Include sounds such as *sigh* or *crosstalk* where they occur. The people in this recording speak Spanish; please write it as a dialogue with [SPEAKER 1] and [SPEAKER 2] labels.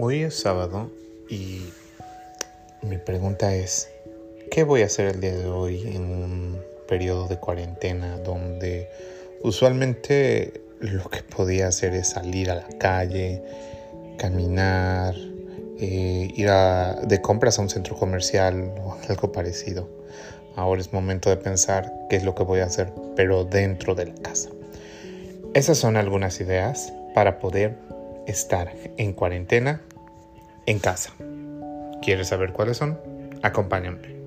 [SPEAKER 1] Hoy es sábado y mi pregunta es, ¿qué voy a hacer el día de hoy en un periodo de cuarentena donde usualmente lo que podía hacer es salir a la calle, caminar, eh, ir de compras a un centro comercial o *laughs* algo parecido? Ahora es momento de pensar qué es lo que voy a hacer, pero dentro de la casa. Esas son algunas ideas para poder estar en cuarentena en casa. ¿Quieres saber cuáles son? Acompáñame.